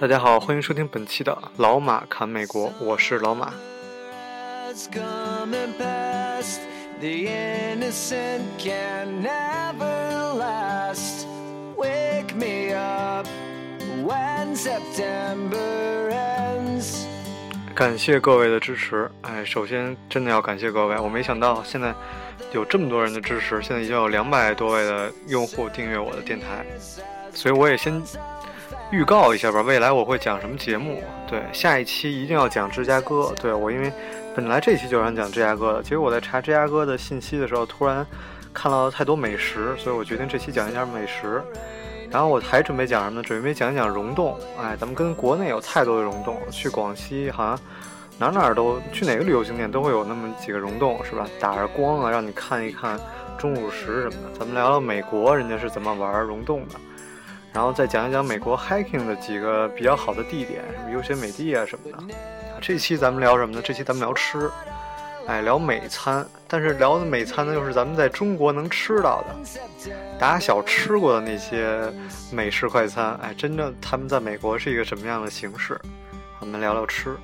大家好，欢迎收听本期的老马侃美国，我是老马。感谢各位的支持，哎，首先真的要感谢各位，我没想到现在有这么多人的支持，现在已经有两百多位的用户订阅我的电台，所以我也先。预告一下吧，未来我会讲什么节目？对，下一期一定要讲芝加哥。对我，因为本来这期就想讲芝加哥的，结果我在查芝加哥的信息的时候，突然看到了太多美食，所以我决定这期讲一下美食。然后我还准备讲什么呢？准备讲一讲溶洞。哎，咱们跟国内有太多的溶洞，去广西好像哪哪都去哪个旅游景点都会有那么几个溶洞，是吧？打着光啊，让你看一看钟乳石什么的。咱们聊聊美国人家是怎么玩溶洞的。然后再讲一讲美国 hiking 的几个比较好的地点，什么优先美地啊什么的。这期咱们聊什么呢？这期咱们聊吃，哎，聊美餐。但是聊的美餐呢，又是咱们在中国能吃到的，打小吃过的那些美式快餐。哎，真正他们在美国是一个什么样的形式？我们聊聊吃。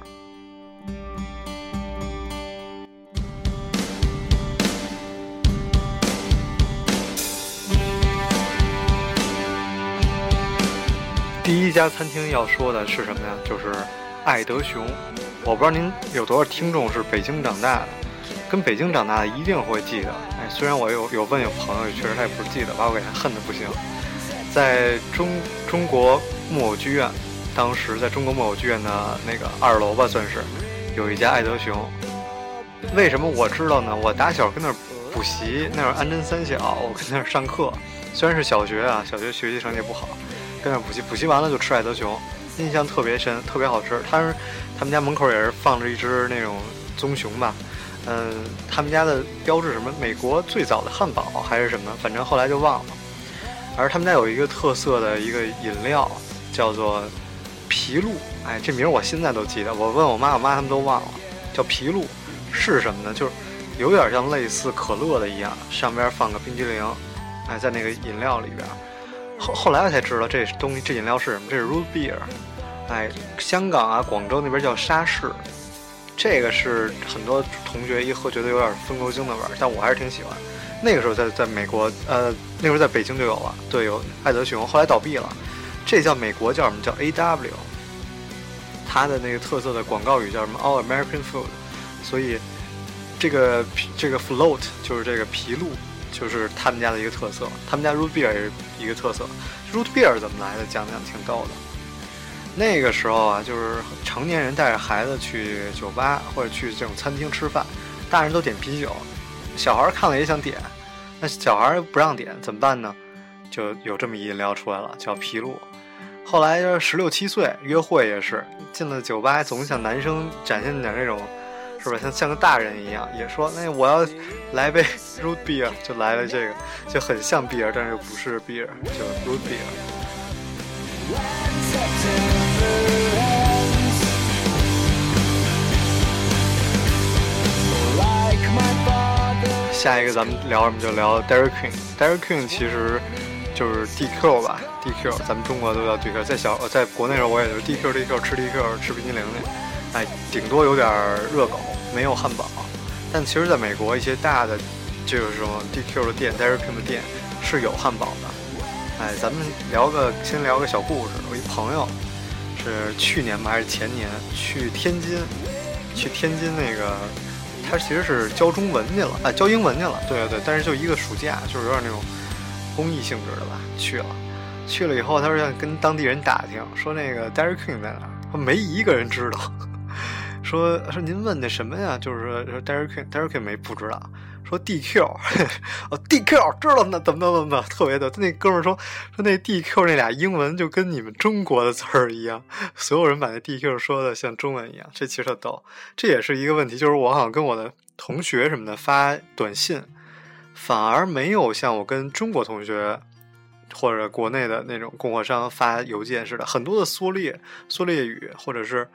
第一家餐厅要说的是什么呀？就是爱德熊。我不知道您有多少听众是北京长大的，跟北京长大的一定会记得。哎，虽然我有有问有朋友，确实他也不记得，把我给他恨的不行。在中中国木偶剧院，当时在中国木偶剧院的那个二楼吧，算是有一家爱德熊。为什么我知道呢？我打小跟那儿补习，那会儿安贞三小，我跟那儿上课。虽然是小学啊，小学学习成绩不好。在那补习，补习完了就吃爱德熊，印象特别深，特别好吃。他是他们家门口也是放着一只那种棕熊吧，嗯，他们家的标志什么？美国最早的汉堡还是什么？反正后来就忘了。而他们家有一个特色的一个饮料，叫做皮露。哎，这名我现在都记得。我问我妈，我妈他们都忘了，叫皮露是什么呢？就是有点像类似可乐的一样，上边放个冰激凌，哎，在那个饮料里边。后后来我才知道这东西，这饮料是什么？这是 root beer，哎，香港啊、广州那边叫沙士。这个是很多同学一喝觉得有点风油精的味儿，但我还是挺喜欢。那个时候在在美国，呃，那时候在北京就有了，对，有爱德熊，后来倒闭了。这叫美国叫什么叫 A W？它的那个特色的广告语叫什么 All American Food？所以这个这个 float 就是这个皮露。就是他们家的一个特色，他们家 root beer 也是一个特色。root beer 怎么来的？讲讲挺逗的。那个时候啊，就是成年人带着孩子去酒吧或者去这种餐厅吃饭，大人都点啤酒，小孩看了也想点，那小孩不让点怎么办呢？就有这么一饮料出来了，叫啤露。后来就是十六七岁约会也是进了酒吧，总想男生展现点那种。是吧？像像个大人一样，也说那我要来杯 root beer，就来了这个，就很像 beer，但是又不是 beer，就 root beer。下一个咱们聊什么？就聊 Dairy Queen。Dairy Queen 其实就是 DQ 吧，DQ，咱们中国都叫 DQ。在小在国内的时候，我也是 DQ，DQ 吃 DQ 吃冰激凌去，哎，顶多有点热狗。没有汉堡，但其实在美国一些大的这种 DQ 的店、Dairy Queen 的店是有汉堡的。哎，咱们聊个先聊个小故事。我一朋友是去年吧还是前年去天津，去天津那个他其实是教中文去了，哎，教英文去了。对对对，但是就一个暑假，就是有点那种公益性质的吧，去了。去了以后，他说要跟当地人打听，说那个 Dairy Queen 在哪儿，没一个人知道。说说您问的什么呀？就是说说 Derek Derek 没不知道。说 DQ 哦 DQ 知道那怎么怎么怎么特别的。那哥们说说那 DQ 那俩英文就跟你们中国的词儿一样，所有人把那 DQ 说的像中文一样，这其实特逗。这也是一个问题，就是我好像跟我的同学什么的发短信，反而没有像我跟中国同学或者国内的那种供货商发邮件似的，很多的缩略缩略语，或者是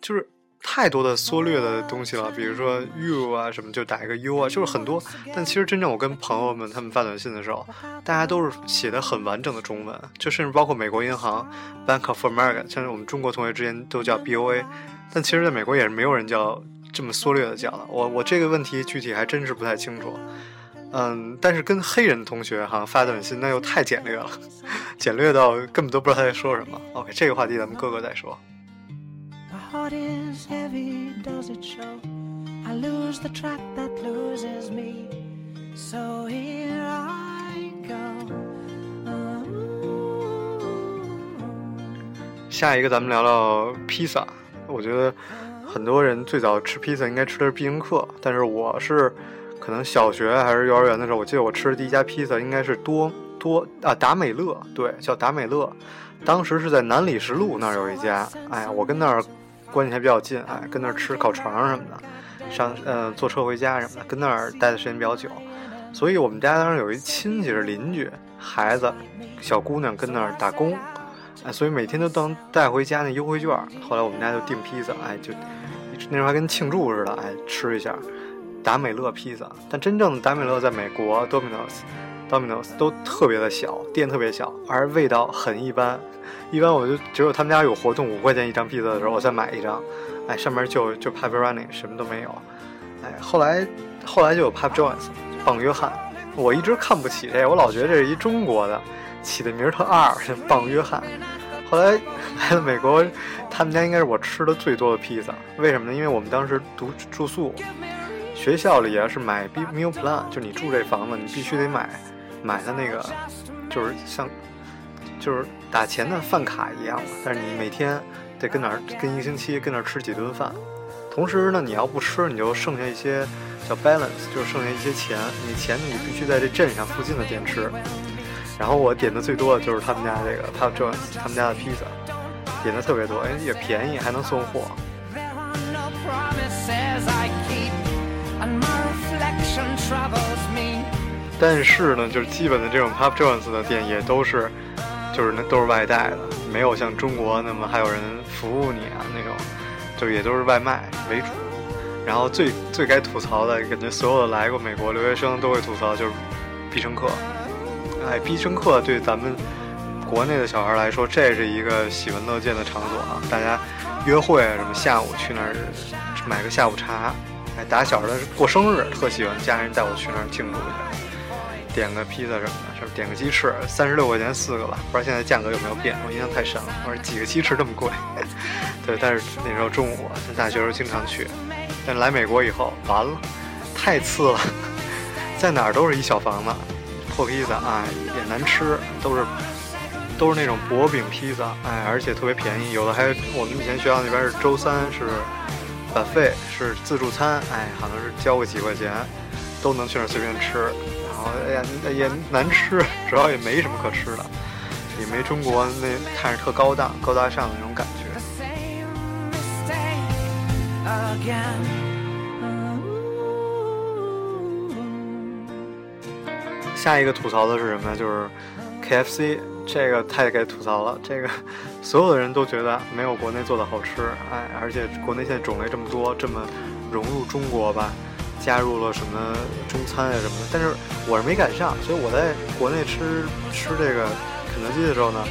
就是。太多的缩略的东西了，比如说 you 啊什么，就打一个 u 啊，就是很多。但其实真正我跟朋友们他们发短信的时候，大家都是写的很完整的中文，就甚至包括美国银行 Bank of America，像是我们中国同学之间都叫 BOA，但其实在美国也是没有人叫这么缩略的叫的。我我这个问题具体还真是不太清楚。嗯，但是跟黑人同学哈发短信那又太简略了，简略到根本都不知道他在说什么。OK，这个话题咱们各个再说。Hot is heavy，does it show？I lose the trap that loses me。so here i go 下一个咱们聊聊披萨。我觉得很多人最早吃披萨应该吃的是必胜客，但是我是。可能小学还是幼儿园的时候，我记得我吃的第一家披萨应该是多多啊达美乐，对，叫达美乐。当时是在南礼士路那儿有一家，哎呀，我跟那儿关系还比较近，哎，跟那儿吃烤肠什么的，上呃坐车回家什么的，跟那儿待的时间比较久。所以我们家当时有一亲戚是邻居，孩子小姑娘跟那儿打工，哎，所以每天都当带回家那优惠券。后来我们家就订披萨，哎，就那时候还跟庆祝似的，哎，吃一下。达美乐披萨，但真正的达美乐在美国，Domino's Domino's 都特别的小，店特别小，而味道很一般。一般我就只有他们家有活动，五块钱一张披萨的时候，我再买一张。哎，上面就就 pepperoni，什么都没有。哎，后来后来就有 Pep Jones，棒约翰。我一直看不起这个，我老觉得这是一中国的，起的名特二，棒约翰。后来来了美国，他们家应该是我吃的最多的披萨。为什么呢？因为我们当时读住宿。学校里啊是买 meal plan，就你住这房子，你必须得买，买的那个，就是像，就是打钱的饭卡一样的。但是你每天得跟那儿跟一个星期跟那儿吃几顿饭，同时呢，你要不吃，你就剩下一些叫 balance，就是剩下一些钱。你钱你必须在这镇上附近的店吃。然后我点的最多的就是他们家这个他这他们家的披萨，点的特别多，哎也便宜，还能送货。但是呢，就是基本的这种 Pop Jones 的店也都是，就是那都是外带的，没有像中国那么还有人服务你啊那种，就也都是外卖为主。然后最最该吐槽的，感觉所有的来过美国留学生都会吐槽，就是必胜客。哎，必胜客对咱们国内的小孩来说，这是一个喜闻乐见的场所啊！大家约会什么，下午去那儿买个下午茶。哎，打小的过生日，特喜欢家人带我去那儿庆祝一下。点个披萨什么的，是点个鸡翅，三十六块钱四个吧，不知道现在价格有没有变，我印象太深了。我说几个鸡翅这么贵？对，但是那时候中午，在大学时候经常去。但来美国以后，完了，太次了，在哪儿都是一小房子，破披萨，哎，也难吃，都是都是那种薄饼披萨，哎，而且特别便宜，有的还我们以前学校那边是周三是把费是自助餐，哎，好像是交个几块钱，都能去那儿随便吃。哎呀，也难吃，主要也没什么可吃的，也没中国那看着特高档、高大上的那种感觉。下一个吐槽的是什么呀？就是 KFC，这个太该吐槽了。这个 所有的人都觉得没有国内做的好吃，哎，而且国内现在种类这么多，这么融入中国吧。加入了什么中餐啊什么的，但是我是没赶上，所以我在国内吃吃这个肯德基的时候呢，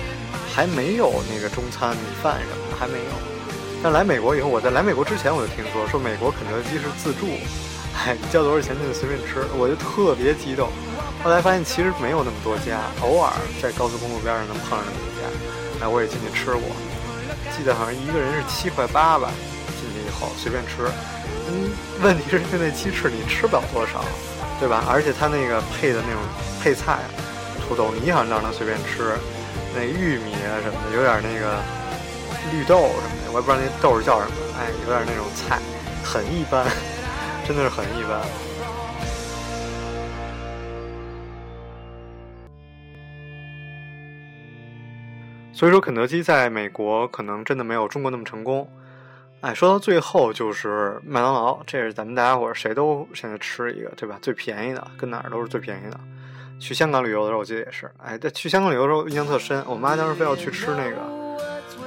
还没有那个中餐米饭什么的还没有。但来美国以后，我在来美国之前我就听说说美国肯德基是自助，哎，交多少钱就随便吃，我就特别激动。后来发现其实没有那么多家，偶尔在高速公路边上能碰上那么一家，哎，我也进去吃过，记得好像一个人是七块八吧，进去以后随便吃。嗯，问题是那鸡翅你吃不了多少，对吧？而且它那个配的那种配菜，土豆泥好像让他随便吃，那玉米啊什么的，有点那个绿豆什么的，我也不知道那豆是叫什么，哎，有点那种菜，很一般，真的是很一般。所以说，肯德基在美国可能真的没有中国那么成功。哎，说到最后就是麦当劳，这是咱们大家伙谁都现在吃一个，对吧？最便宜的，跟哪儿都是最便宜的。去香港旅游的时候，我记得也是。哎，在去香港旅游的时候印象特深，我妈当时非要去吃那个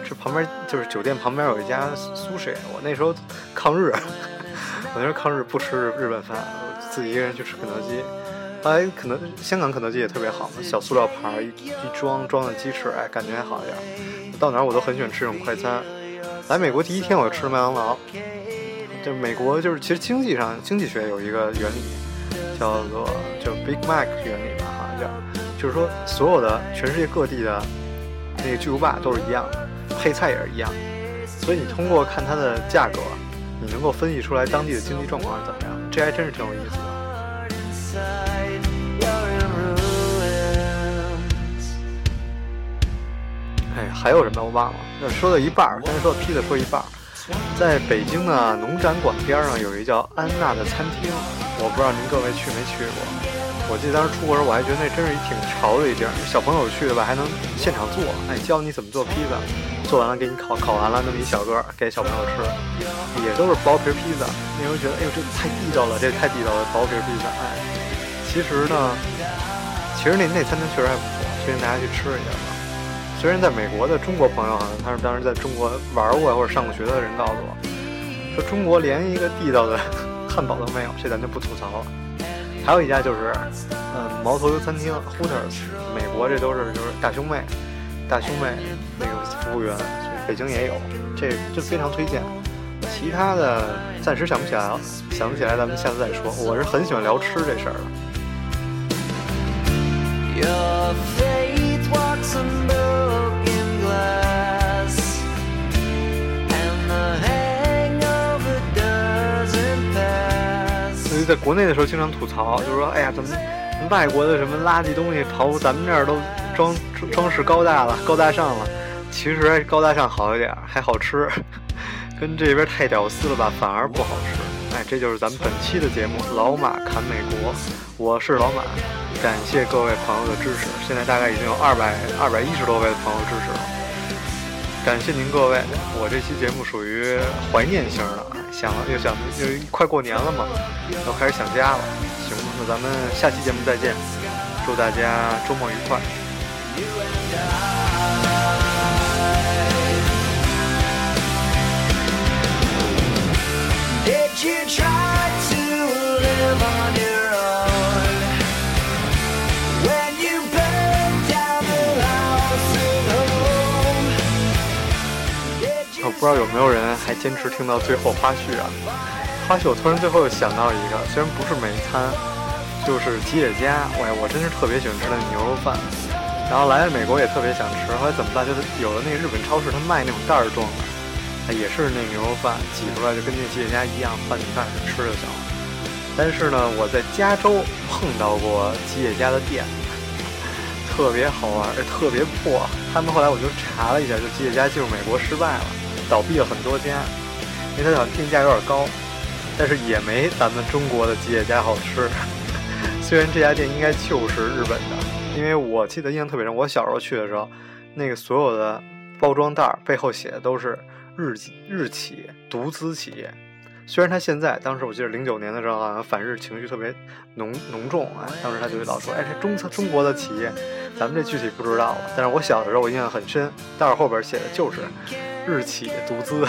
这旁边就是酒店旁边有一家苏式，我那时候抗日，我那时候抗日不吃日本饭，我自己一个人去吃肯德基。后来肯德香港肯德基也特别好嘛，小塑料盘一一装装的鸡翅，哎，感觉还好一点。到哪儿我都很喜欢吃这种快餐。来美国第一天我就吃了麦当劳，就美国就是其实经济上经济学有一个原理，叫做就 Big Mac 原理吧，好像叫，就是说所有的全世界各地的那个巨无霸都是一样的，配菜也是一样的，所以你通过看它的价格，你能够分析出来当地的经济状况是怎么样，这还真是挺有意思的。哎，还有什么我忘了？说到一半儿，刚才说披萨说一半儿，在北京的农展馆边上有一叫安娜的餐厅，我不知道您各位去没去过。我记得当时出国时候，我还觉得那真是一挺潮的一地儿。小朋友去的吧，还能现场做，哎，教你怎么做披萨，做完了给你烤，烤完了那么一小个给小朋友吃，也都是薄皮披萨。那时候觉得，哎呦，这太地道了，这太地道了，薄皮披萨。哎，其实呢，其实那那餐厅确实还不错，推荐大家去吃一下。虽然在美国的中国朋友好像他是当时在中国玩过或者上过学的人告诉我，说中国连一个地道的汉堡都没有，这咱就不吐槽了。还有一家就是，嗯，毛头油餐厅 Hooters，美国这都是就是大胸妹，大胸妹那个服务员，北京也有，这就非常推荐。其他的暂时想不起来了，想不起来咱们下次再说。我是很喜欢聊吃这事儿的。在国内的时候，经常吐槽，就是说，哎呀，怎么外国的什么垃圾东西跑咱们这儿都装装饰高大了、高大上了？其实高大上好一点，还好吃，跟这边太屌丝了吧，反而不好吃。哎，这就是咱们本期的节目《老马侃美国》，我是老马，感谢各位朋友的支持。现在大概已经有二百二百一十多位的朋友支持了，感谢您各位。我这期节目属于怀念型的。想了又想，又快过年了嘛，又开始想家了。行，那咱们下期节目再见，祝大家周末愉快。不知道有没有人还坚持听到最后花絮啊？花絮，我突然最后又想到一个，虽然不是美餐，就是吉野家。喂，我真是特别喜欢吃那牛肉饭。然后来了美国也特别想吃，后来怎么办？就是有了那个日本超市，他卖那种袋儿装的，也是那牛肉饭挤出来就跟那吉野家一样拌米饭吃就行了。但是呢，我在加州碰到过吉野家的店，特别好玩，特别破。他们后来我就查了一下，就吉野家进入美国失败了。倒闭了很多家，因为它好像定价有点高，但是也没咱们中国的吉野家好吃。虽然这家店应该就是日本的，因为我记得印象特别深，我小时候去的时候，那个所有的包装袋背后写的都是日日企独资企业。虽然他现在，当时我记得零九年的时候，好像反日情绪特别浓浓重啊。当时他就老说：“哎，这中中国的企业，咱们这具体不知道了。”但是我小的时候我印象很深，袋儿后边写的就是。日企独资，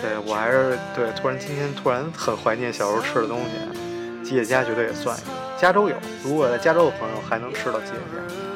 对我还是对。突然今天突然很怀念小时候吃的东西，吉野家绝对也算一个。加州有，如果在加州的朋友还能吃到吉野家。